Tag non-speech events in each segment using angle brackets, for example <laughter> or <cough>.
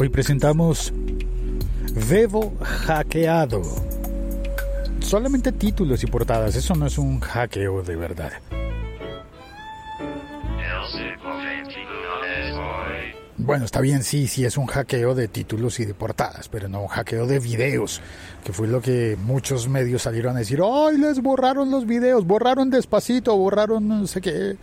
Hoy presentamos Vevo hackeado. Solamente títulos y portadas, eso no es un hackeo de verdad. Bueno, está bien, sí, sí es un hackeo de títulos y de portadas, pero no un hackeo de videos, que fue lo que muchos medios salieron a decir, ¡ay, les borraron los videos! Borraron despacito, borraron no sé qué.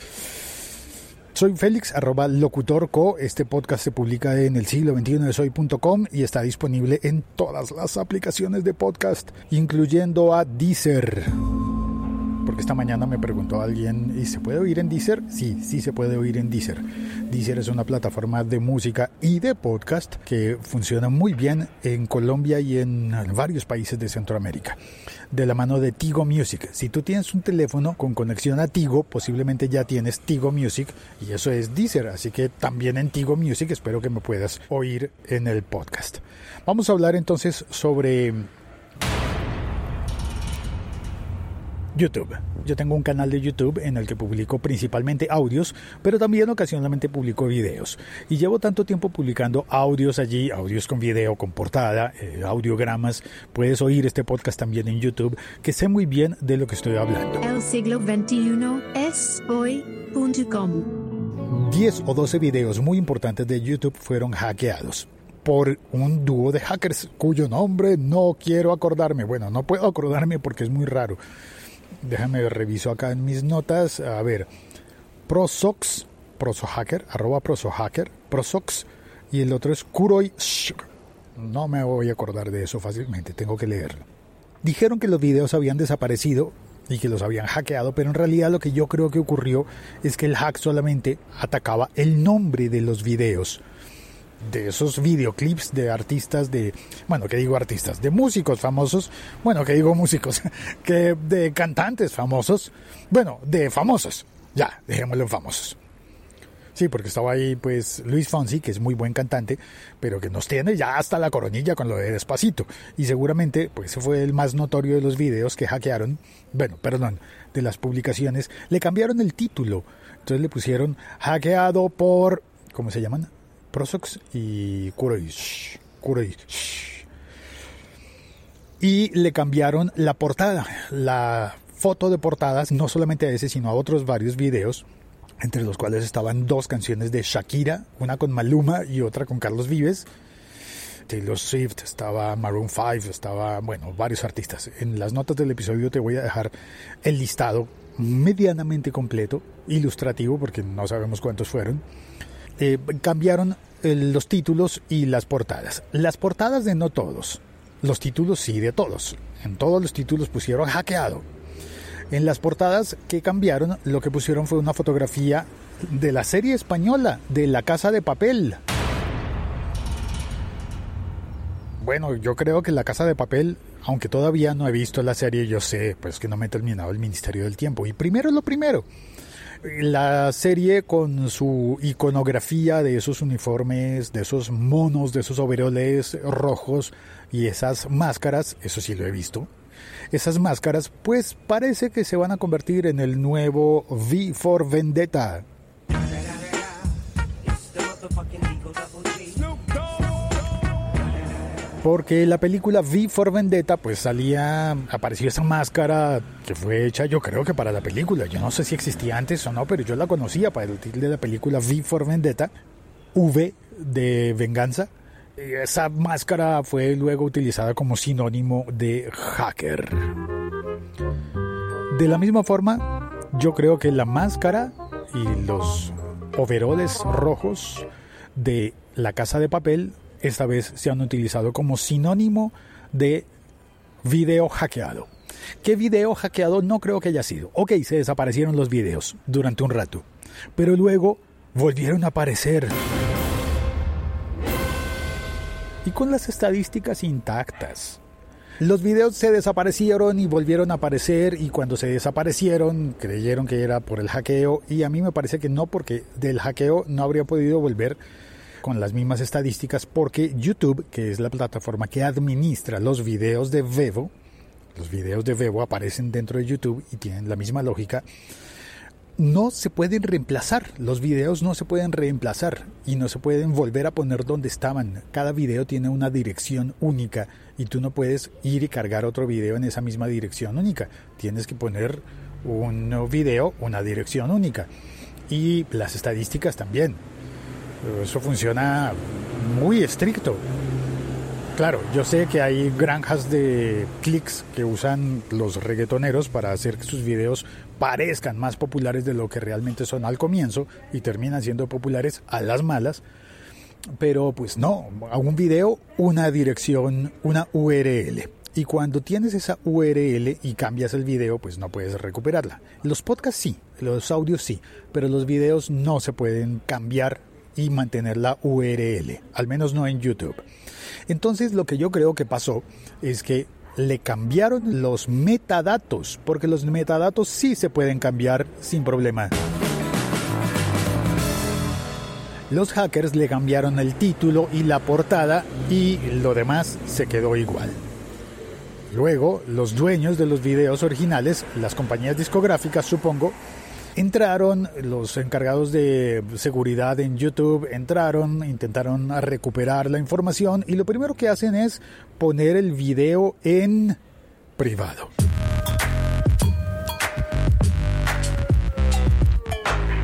Soy Félix, arroba locutorco. Este podcast se publica en el siglo 21 de soy.com y está disponible en todas las aplicaciones de podcast, incluyendo a Deezer porque esta mañana me preguntó alguien, ¿y se puede oír en Deezer? Sí, sí se puede oír en Deezer. Deezer es una plataforma de música y de podcast que funciona muy bien en Colombia y en varios países de Centroamérica. De la mano de Tigo Music. Si tú tienes un teléfono con conexión a Tigo, posiblemente ya tienes Tigo Music y eso es Deezer. Así que también en Tigo Music espero que me puedas oír en el podcast. Vamos a hablar entonces sobre YouTube. Yo tengo un canal de YouTube en el que publico principalmente audios, pero también ocasionalmente publico videos. Y llevo tanto tiempo publicando audios allí, audios con video, con portada, eh, audiogramas. Puedes oír este podcast también en YouTube, que sé muy bien de lo que estoy hablando. El siglo XXI es hoy.com. 10 o 12 videos muy importantes de YouTube fueron hackeados por un dúo de hackers cuyo nombre no quiero acordarme. Bueno, no puedo acordarme porque es muy raro. Déjame reviso acá en mis notas. A ver, Prosox, Prosohacker, arroba Prosohacker, Prosox, y el otro es Kuroi No me voy a acordar de eso fácilmente, tengo que leerlo. Dijeron que los videos habían desaparecido y que los habían hackeado, pero en realidad lo que yo creo que ocurrió es que el hack solamente atacaba el nombre de los videos de esos videoclips de artistas de, bueno, que digo artistas, de músicos famosos, bueno, que digo músicos, <laughs> que de cantantes famosos, bueno, de famosos, ya, dejémoslo en famosos. Sí, porque estaba ahí pues Luis Fonsi, que es muy buen cantante, pero que nos tiene ya hasta la coronilla con lo de Despacito. Y seguramente pues ese fue el más notorio de los videos que hackearon, bueno, perdón, de las publicaciones. Le cambiaron el título. Entonces le pusieron hackeado por, ¿cómo se llaman? Prosox y Kuroish. Y le cambiaron la portada, la foto de portadas, no solamente a ese, sino a otros varios videos, entre los cuales estaban dos canciones de Shakira, una con Maluma y otra con Carlos Vives. Taylor Swift, estaba Maroon 5, estaba, bueno, varios artistas. En las notas del episodio te voy a dejar el listado medianamente completo, ilustrativo, porque no sabemos cuántos fueron eh, cambiaron eh, los títulos y las portadas. Las portadas de no todos, los títulos sí de todos. En todos los títulos pusieron hackeado. En las portadas que cambiaron, lo que pusieron fue una fotografía de la serie española de La Casa de Papel. Bueno, yo creo que La Casa de Papel, aunque todavía no he visto la serie, yo sé pues que no me he terminado el Ministerio del Tiempo. Y primero lo primero, la serie con su iconografía de esos uniformes, de esos monos, de esos overoles rojos y esas máscaras, eso sí lo he visto. Esas máscaras, pues parece que se van a convertir en el nuevo V for Vendetta, porque la película V for Vendetta pues salía, apareció esa máscara que fue hecha yo creo que para la película, yo no sé si existía antes o no, pero yo la conocía para el título de la película V for Vendetta, V de venganza. Esa máscara fue luego utilizada como sinónimo de hacker. De la misma forma, yo creo que la máscara y los overoles rojos de la casa de papel esta vez se han utilizado como sinónimo de video hackeado. ¿Qué video hackeado? No creo que haya sido. Ok, se desaparecieron los videos durante un rato, pero luego volvieron a aparecer. Y con las estadísticas intactas. Los videos se desaparecieron y volvieron a aparecer y cuando se desaparecieron creyeron que era por el hackeo y a mí me parece que no porque del hackeo no habría podido volver con las mismas estadísticas porque YouTube, que es la plataforma que administra los videos de Vevo, los videos de Vevo aparecen dentro de YouTube y tienen la misma lógica, no se pueden reemplazar, los videos no se pueden reemplazar y no se pueden volver a poner donde estaban. Cada video tiene una dirección única y tú no puedes ir y cargar otro video en esa misma dirección única. Tienes que poner un video, una dirección única. Y las estadísticas también. Eso funciona muy estricto. Claro, yo sé que hay granjas de clics que usan los reggaetoneros para hacer que sus videos parezcan más populares de lo que realmente son al comienzo y terminan siendo populares a las malas. Pero pues no, a un video una dirección, una URL. Y cuando tienes esa URL y cambias el video, pues no puedes recuperarla. Los podcasts sí, los audios sí, pero los videos no se pueden cambiar y mantener la URL, al menos no en YouTube. Entonces lo que yo creo que pasó es que le cambiaron los metadatos, porque los metadatos sí se pueden cambiar sin problema. Los hackers le cambiaron el título y la portada y lo demás se quedó igual. Luego, los dueños de los videos originales, las compañías discográficas supongo, Entraron los encargados de seguridad en YouTube, entraron, intentaron recuperar la información y lo primero que hacen es poner el video en privado.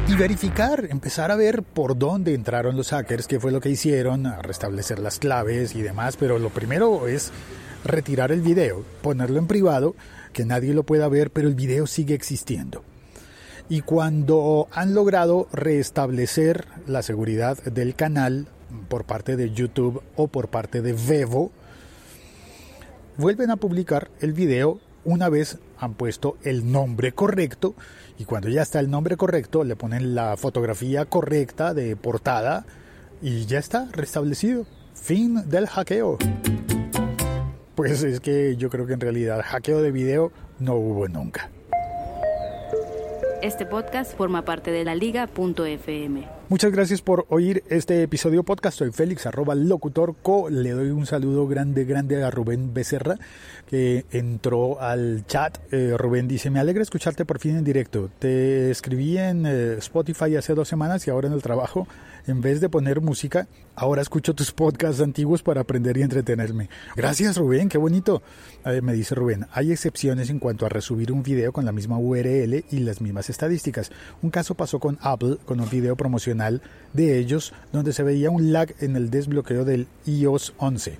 y verificar, empezar a ver por dónde entraron los hackers, qué fue lo que hicieron, a restablecer las claves y demás, pero lo primero es retirar el video, ponerlo en privado, que nadie lo pueda ver, pero el video sigue existiendo y cuando han logrado restablecer la seguridad del canal por parte de YouTube o por parte de Vevo, vuelven a publicar el video una vez han puesto el nombre correcto y cuando ya está el nombre correcto le ponen la fotografía correcta de portada y ya está restablecido. Fin del hackeo. Pues es que yo creo que en realidad hackeo de video no hubo nunca. Este podcast forma parte de la liga.fm. Muchas gracias por oír este episodio podcast. Soy Félix, arroba locutor co. Le doy un saludo grande, grande a Rubén Becerra, que entró al chat. Eh, Rubén dice, me alegra escucharte por fin en directo. Te escribí en eh, Spotify hace dos semanas y ahora en el trabajo en vez de poner música, ahora escucho tus podcasts antiguos para aprender y entretenerme. Gracias Rubén, qué bonito. me dice Rubén, hay excepciones en cuanto a resubir un video con la misma URL y las mismas estadísticas. Un caso pasó con Apple con un video promocional de ellos donde se veía un lag en el desbloqueo del iOS 11.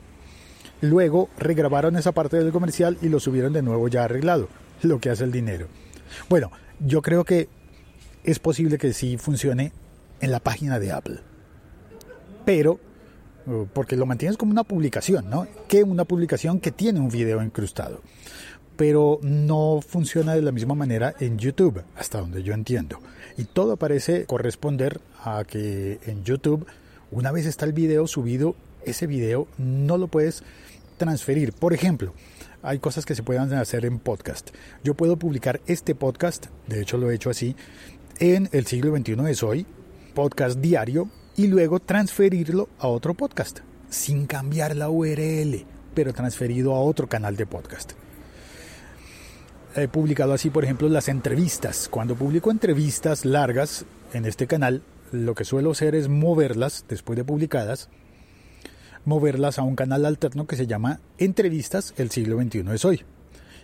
Luego regrabaron esa parte del comercial y lo subieron de nuevo ya arreglado, lo que hace el dinero. Bueno, yo creo que es posible que sí funcione en la página de Apple. Pero, uh, porque lo mantienes como una publicación, ¿no? Que una publicación que tiene un video incrustado. Pero no funciona de la misma manera en YouTube, hasta donde yo entiendo. Y todo parece corresponder a que en YouTube, una vez está el video subido, ese video no lo puedes transferir. Por ejemplo, hay cosas que se pueden hacer en podcast. Yo puedo publicar este podcast, de hecho lo he hecho así, en el siglo XXI es hoy, podcast diario y luego transferirlo a otro podcast sin cambiar la URL, pero transferido a otro canal de podcast. He publicado así, por ejemplo, las entrevistas. Cuando publico entrevistas largas en este canal, lo que suelo hacer es moverlas, después de publicadas, moverlas a un canal alterno que se llama Entrevistas, el siglo XXI es hoy.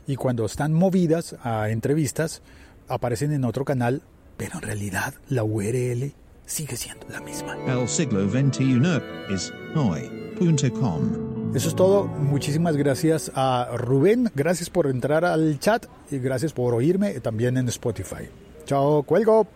Y cuando están movidas a entrevistas, aparecen en otro canal, pero en realidad la URL sigue siendo la misma. El siglo XXI es hoy.com. Eso es todo. Muchísimas gracias a Rubén. Gracias por entrar al chat y gracias por oírme también en Spotify. Chao, cuelgo.